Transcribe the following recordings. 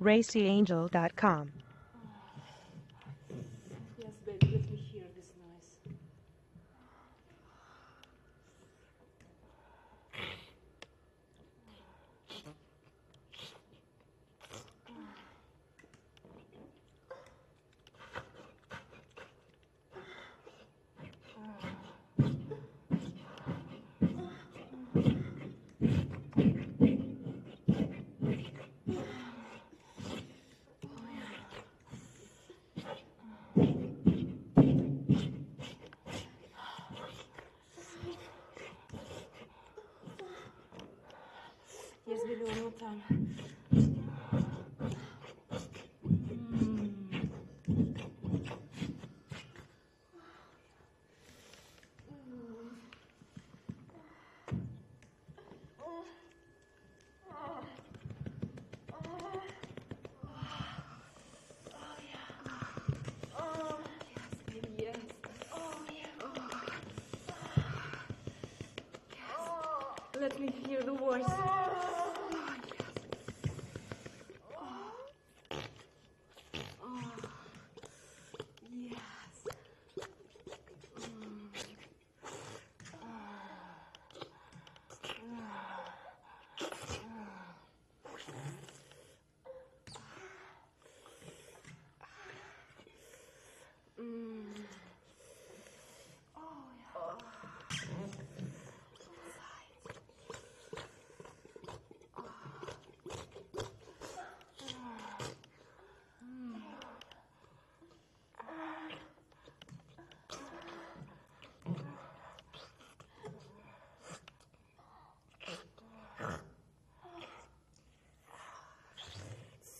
racyangel.com. Yes, baby, let me hear this nice. Yes, baby, one more time. Yes. Hear the voice. Yes.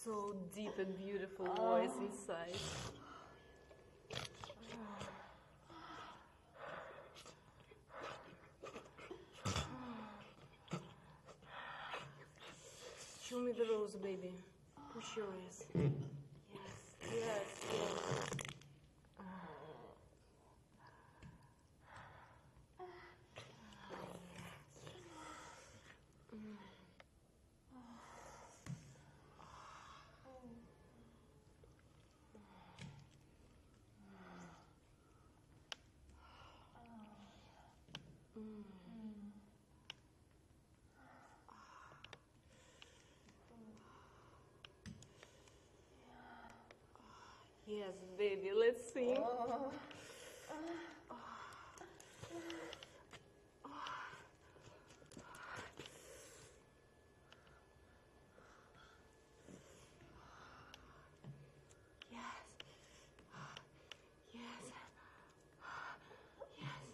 So deep and beautiful oh. voice inside. Show me the rose, baby. Push your eyes. Yes, yes, yes. Mm. Ah. Yes, baby, let's sing. Yes. Oh. Yes. Yes.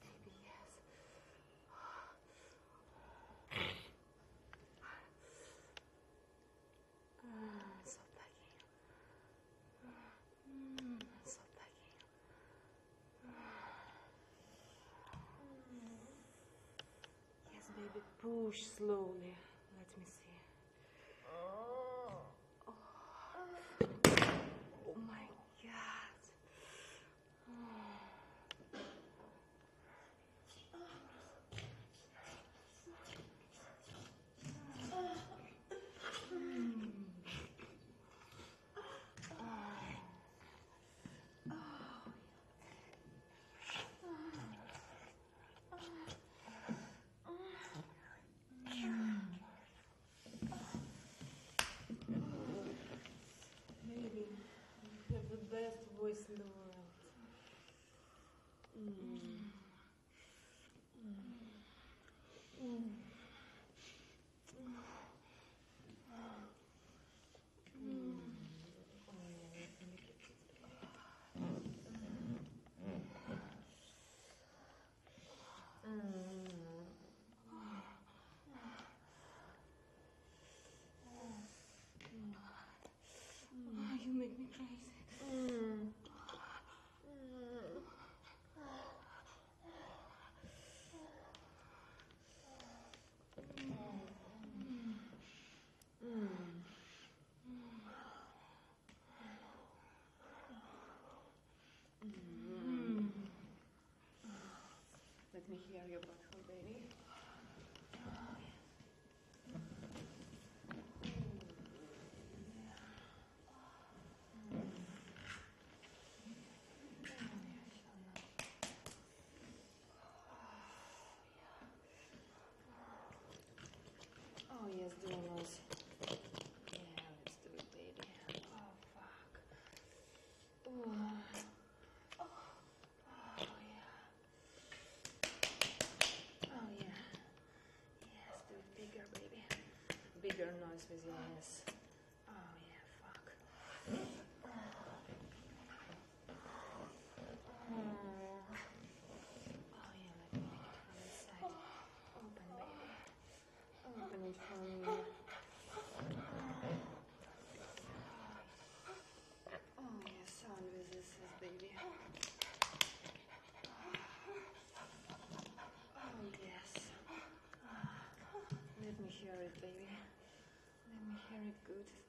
Baby, yes. Mm, so begging. Mm, so begging. Yes, baby, push slowly. Let me see. Oh my god. Baby, you have the best voice in the world. Oh, you make me crazy. Oh, yes, doing those. Yeah, let's do it, baby. Oh, fuck. Oh. Oh, yeah. Oh, yeah. Yes, do it bigger, baby. Bigger noise with your hands. hear it, baby. Let me hear it good.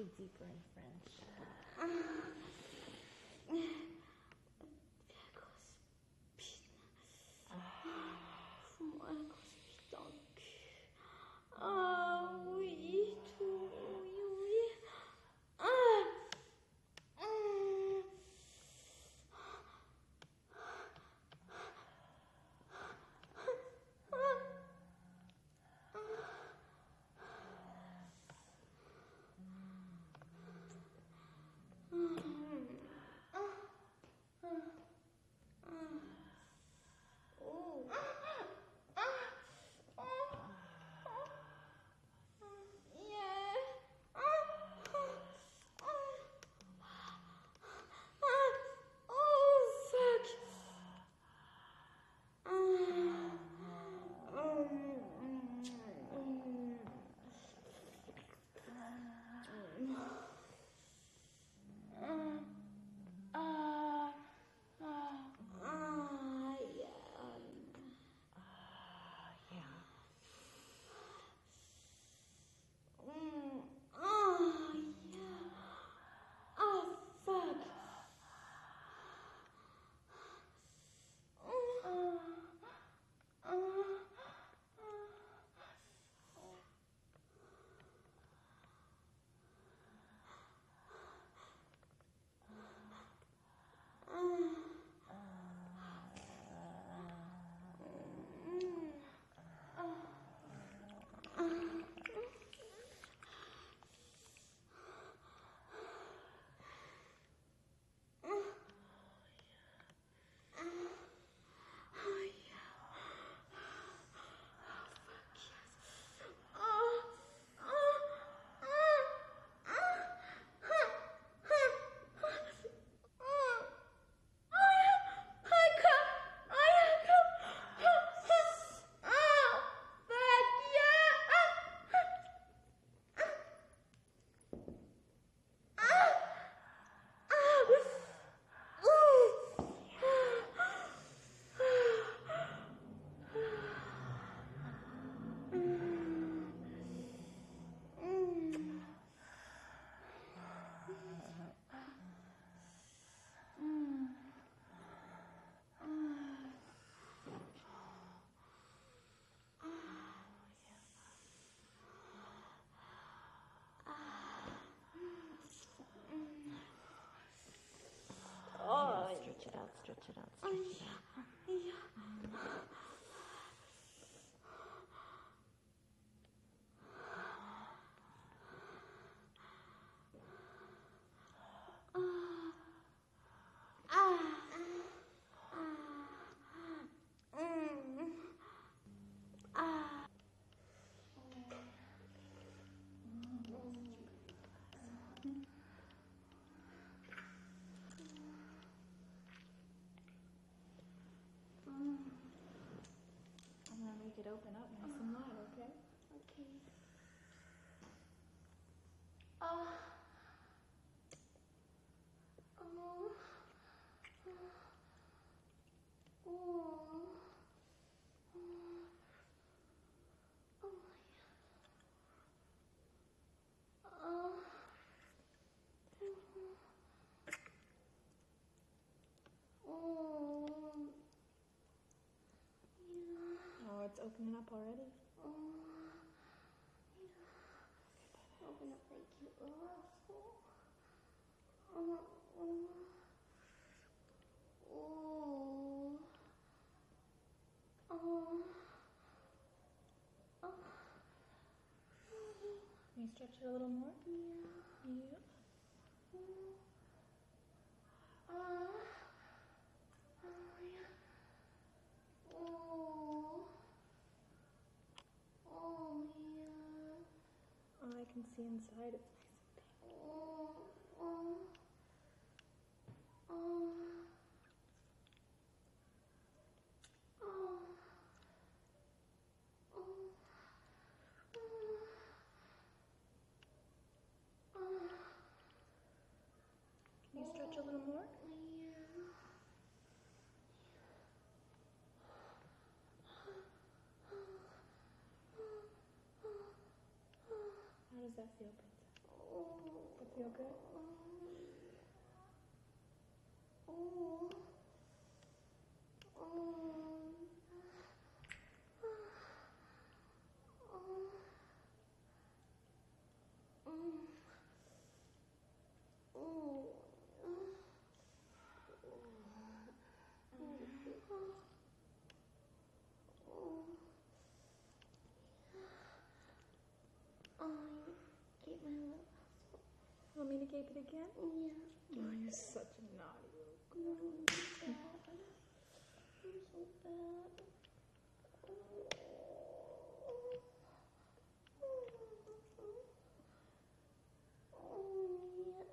dig deeper in French. Yeah, yeah. Ah, ah, ah, mm, ah. I'm gonna make it open up nice and wide, okay? Okay. Ah. Oh. Oh. Oh. Oh. Oh. Yeah. Oh, it's opening up already. Oh, Open up that cute little asshole. Oh, oh. Oh. Oh. Oh. Can you stretch it a little more? Yeah. Yeah. Ah. Oh, yeah. Oh. Oh, yeah. Oh, I can see inside. Oh, Can you stretch a little more? yeah. Feel, Princess? Oh, feel good? oh, oh, Keep my lip. Want me to gape it again? Yeah. Oh, you're such a naughty little No, I'm bad. I'm so bad. Oh, yeah.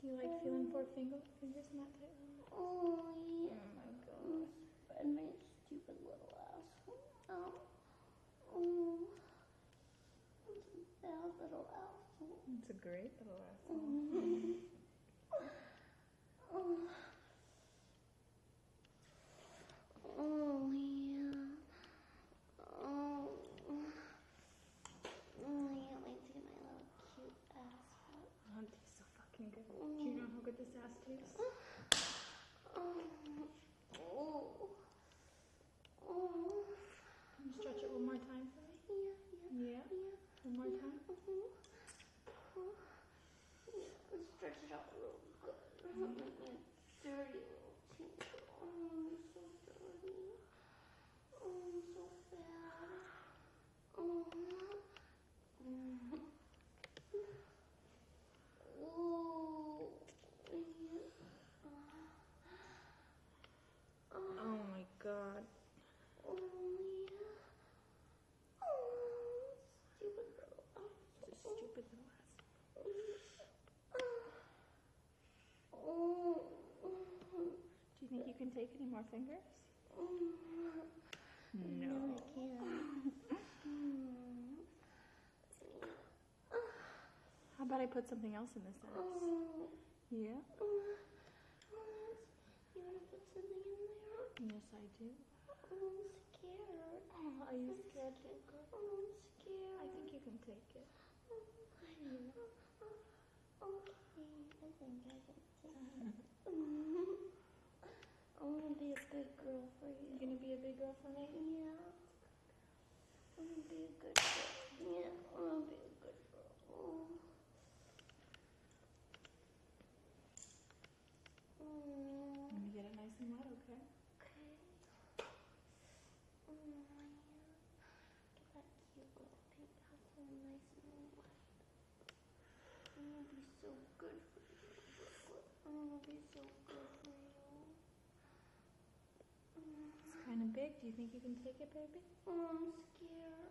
Do you like feeling four finger, fingers in that tight one? Oh, yeah. Oh my Mm, Spread my stupid little asshole out. Oh. It's a bad little asshole. It's a great little asshole. Oh. Oh. Oh, yeah. Oh. Oh, I can't wait to get my little cute ass out. Oh, it tastes so fucking good. Do you know how good this ass tastes? Oh. Oh. Oh. Can you stretch it one more time for me? Yeah, yeah, Yeah? yeah. One more time? Yeah, out real good. Dirty little tinker. Oh, I'm so dirty. Oh, I'm so. Oh. Oh my god. Oh, yeah. Oh, stupid little It's a stupid little ass. Oh. Do you think you can take any more fingers? Mm. No, I can't. How about I put something else in this? Oh. Yeah? You want to put something in there? Yes, I do. I'm scared. Oh, are you scared? I'm scared. I think you can take it. Oh, okay, I think I can take it. I want to be a good girl for You you. gonna be a big girl for me? Yeah. I'm gonna be a good girl. Yeah, I'm gonna be a good girl. Oh. Mm. Let me get it nice and wet, okay? nice and wet. I'm gonna be so good for you. I'm gonna be so good for you. It's kind of big. Do you think you can take it, baby? Oh, I'm scared.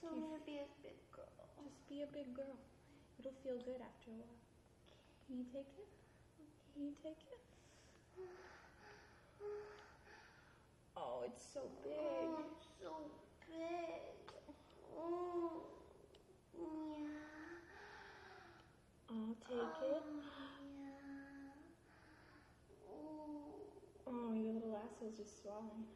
So I'm gonna be a big girl. Just be a big girl. It'll feel good after a while. Can you take it? Can you take it? Oh, it's so big. Oh, it's so big. Oh, yeah. I'll take it. Um, Yeah. Oh. Oh, asshole's just swelling.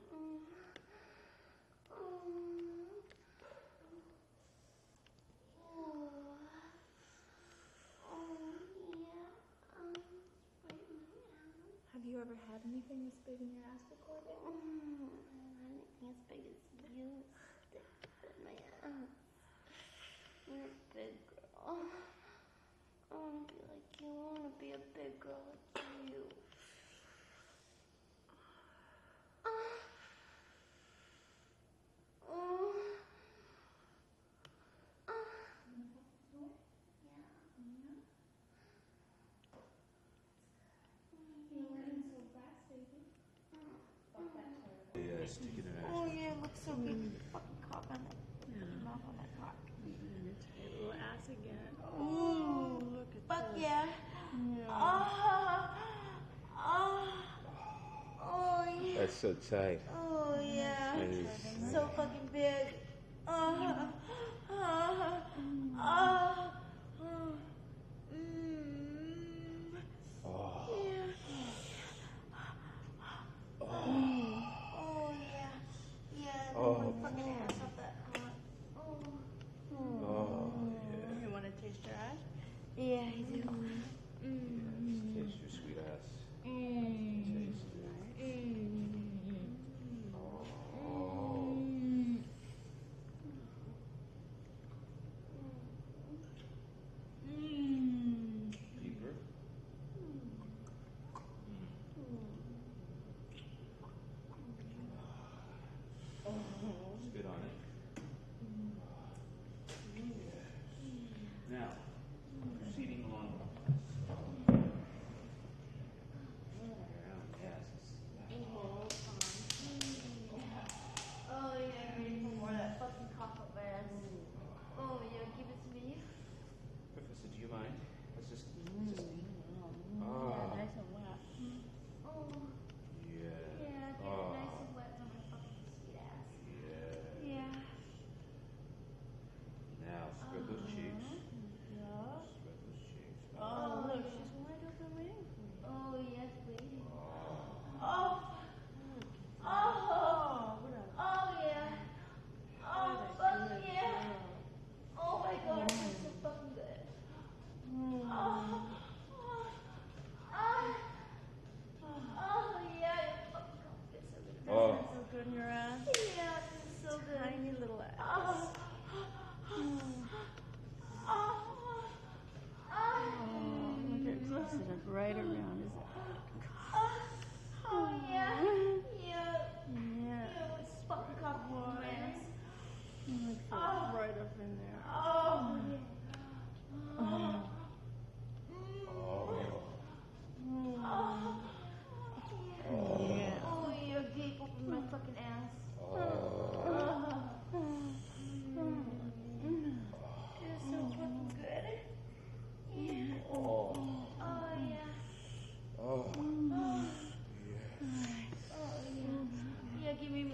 Have you ever had anything this big in your ass before, anything as big as you stick in my ass. You're a big girl. I wanna be like you. I wanna be a big girl like you. Ah. Oh. Ah. You're running so fast, baby. Fuck that toilet. Yeah, stick it in her. Oh yeah, it looks so good. Fucking cock on it. Mouth on that cock. Little ass again. Ooh, look at that. Fuck yeah. Ah. Ah. Oh yeah. That's so tight. Oh yeah. That is- So fucking big.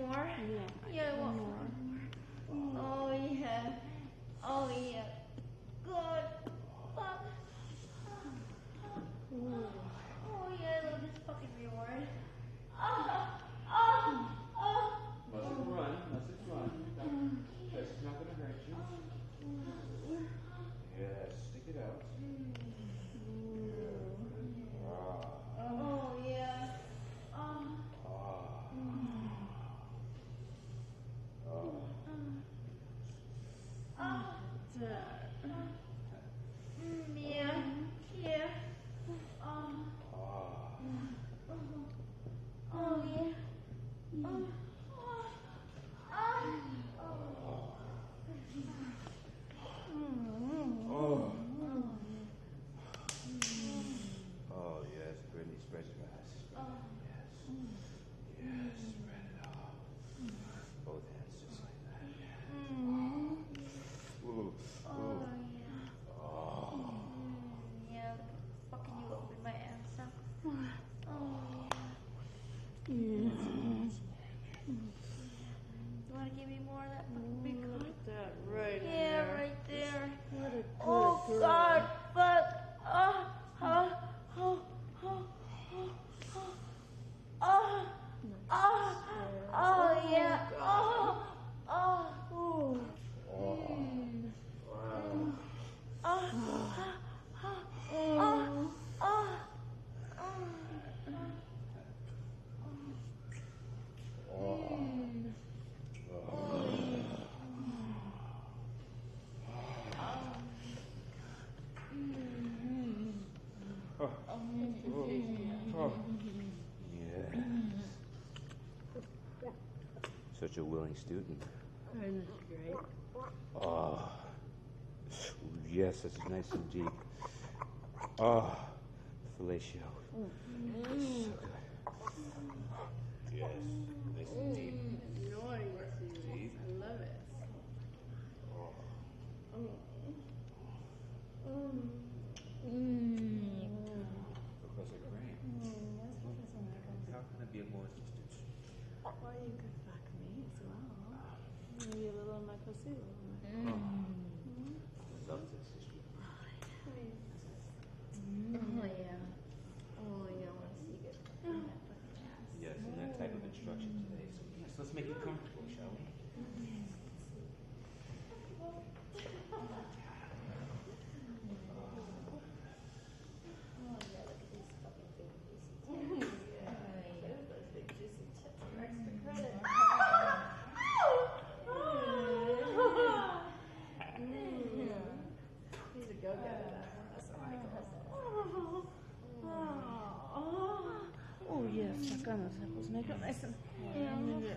More. Yeah. Yeah, I want more. Oh yeah. Oh yeah. Good. Fuck. Oh yeah, I love this fucking reward. Oh, oh, Such a willing student. Isn't great? Oh. Yes, that's nice and deep. Oh. Uh, fellatio. Mm. So good. Yes. Nice and deep. Noisy. Deep. I love it. Professor Crane. How can I be of more assistance? Well, you could fuck me as well. Maybe a little knuckle too. Love this history. Oh yeah. Oh yeah, I want to see you get in that fucking ass. Yes, and that type of instruction today. So yes, let's make it comfortable, shall we? Oh yeah, look at these fucking big juicy tits. Oh yeah, those big juicy tits are extra credit. He's a go-getter, that Professor Michael. Oh, yes, suck on those nipples. Make it nice and yeah.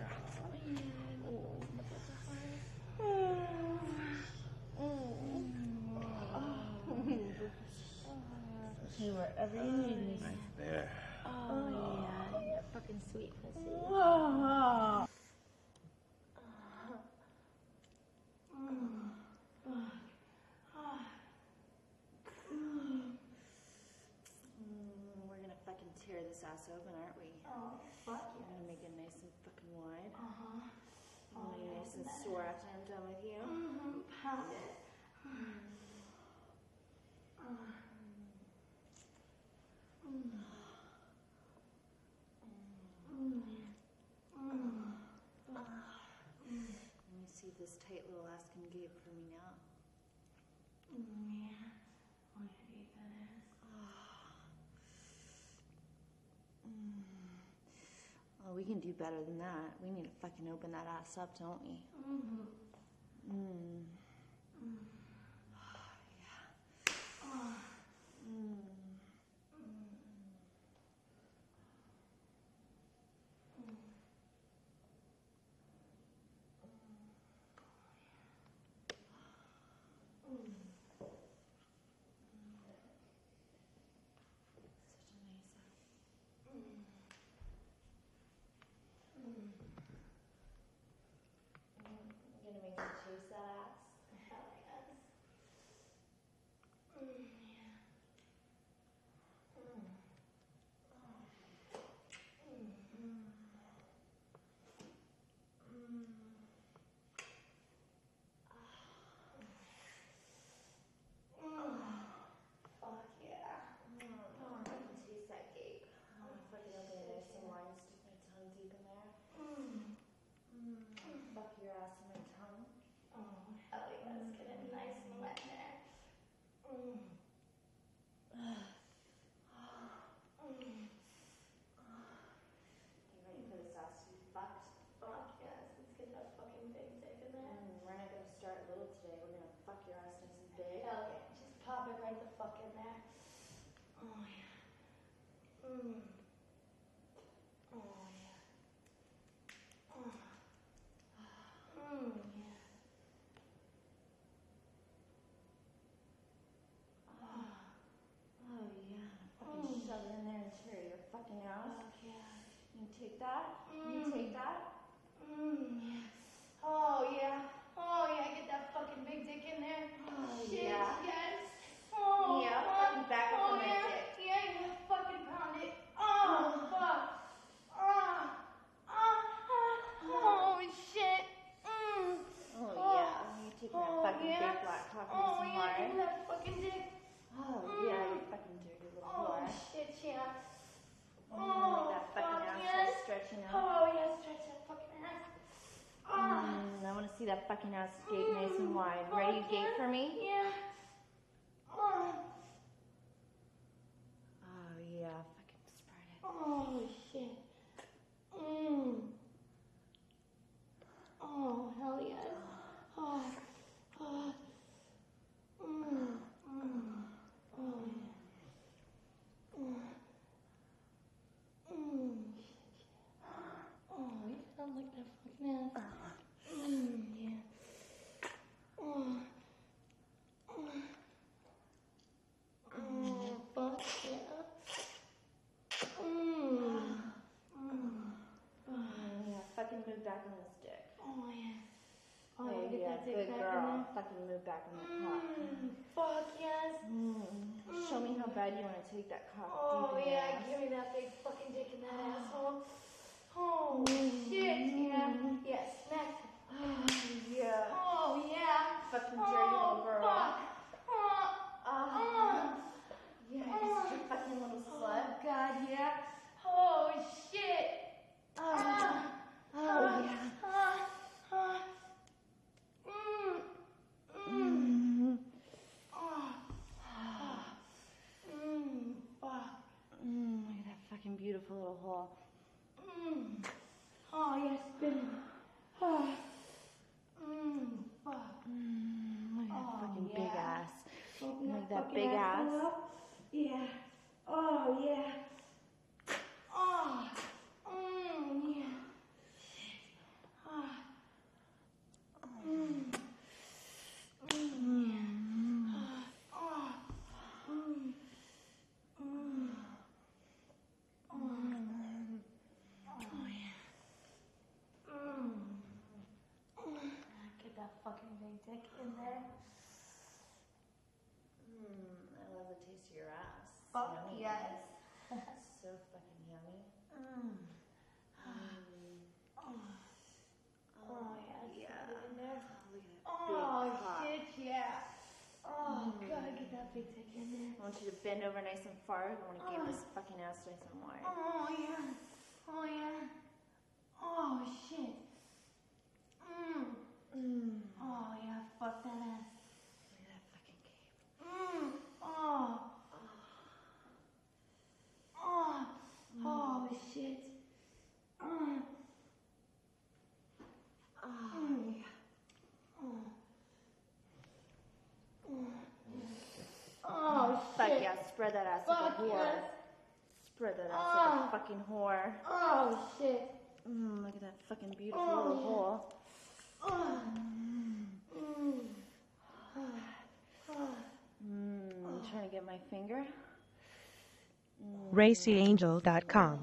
Okay, wherever you need me. Right there. Oh oh yeah, you're fucking sweet pussy. Mm, we're gonna fucking tear this ass open, aren't we? Oh, fuck We're gonna make it nice and fucking wide. Uh huh. I'm gonna be nice and sore after I'm done with you. Mm-hmm. It. Let me see if this tight little ass can gape for me now. Yeah. What do you think? Oh, we can do better than that. We need to fucking open that ass up, don't we? Mm-hmm. Mm. Such a nice ass. I'm gonna make you chase that ass. Hell yes. Mm, yeah. Mm. Fuck yeah. Oh, I can taste that gape. I'm gonna fucking open it nice and wide and stick my tongue deep in there. Mm. Fuck your ass in my tongue. Oh, hell yeah, it's getting nice and wet there. Mm. You ready for this ass to be fucked? Fuck yes, let's get that fucking big dick in there. Mm, we're not gonna start little today. We're gonna fuck your ass nice and big. Hell yeah, just pop it right the fuck in there. Oh yeah. Mm. Oh yeah. Oh. Mm, yeah. Oh yeah. Fucking shove it in there and tear your fucking ass. Fuck yeah. You take that? You take that? Mm, yeah. Oh yeah. Oh yeah, get that fucking big dick in there. Oh, Shit, yeah. yes. Oh, Yeah, fuck. fucking back up oh, on yeah. dick. Yeah, you fucking pound it. Oh, fuck. Ah. Ah. ah. Oh, shit. Mm. Oh, Oh. yeah. You taking that Oh, fucking yeah. big black cock Oh, yeah, give me that fucking dick. Oh yeah, you fucking dirty little Oh, whore. shit, yeah. Mm, Oh, that fucking fuck, ass yes. all stretching out. Oh, yeah, stretch that fucking ass. Ah. Mm, I want to see that fucking ass gape nice and wide. Ready to gape for me? Yeah. Oh. Oh yeah, fucking spread it. Oh shit. Mmm. Oh hell yes. Oh. Oh. Mmm. Mmm. Oh yeah. Mm. fucking move back in the cock. Mm, fuck yes. Mm. Show me how bad you want to take that cock Oh yeah, give me that big fucking dick in that asshole. Oh shit, yeah. Yeah, smack. yeah. Oh yeah. Fucking dirty Oh little girl. fuck. Oh, Ah. yeah, you fucking little slut. oh god, yeah. Oh shit. Ah. Oh, yeah. Ah, ah. Mm, mm. Mm. Ah, ah. Mm, fuck. Mm, look at that fucking hole. Mm. Oh, yes. Ah. Mm, fuck. Mm, look at that Oh, fucking big ass. Open Like that big ass. up. Yeah. Oh, yeah. Oh. Mm, yeah. Ah. Mm. Mm. Ah. Mm. Mm. Mm. Get that fucking big dick in there. Mm, I love the taste of your ass. Fuck Yummy. yes. So fucking yummy. Mm. Mm. Oh, yeah. it's yeah. got it in there. Look at that Oh, big cock. shit, yeah. Oh, gotta big dick in there. I want you to bend over nice and far. I want to give Oh. this fucking ass nice and wide. Oh, yeah. Oh, yeah. Oh, shit. Mm. Mm. Oh, yeah. Fuck that ass. Look at that fucking cape. Mm. Oh. Oh. Oh, shit. Mm. Oh, Mm. Oh. Mm. Oh, Fuck yeah, spread that ass Fuck like a whore. yes. Spread that ass Ah. like a fucking whore. Oh, shit. Mm, look at that fucking beautiful Oh, little yeah. hole. Oh. Mm. Oh. Mm, trying to get my finger. Mm. RacyAngel.com.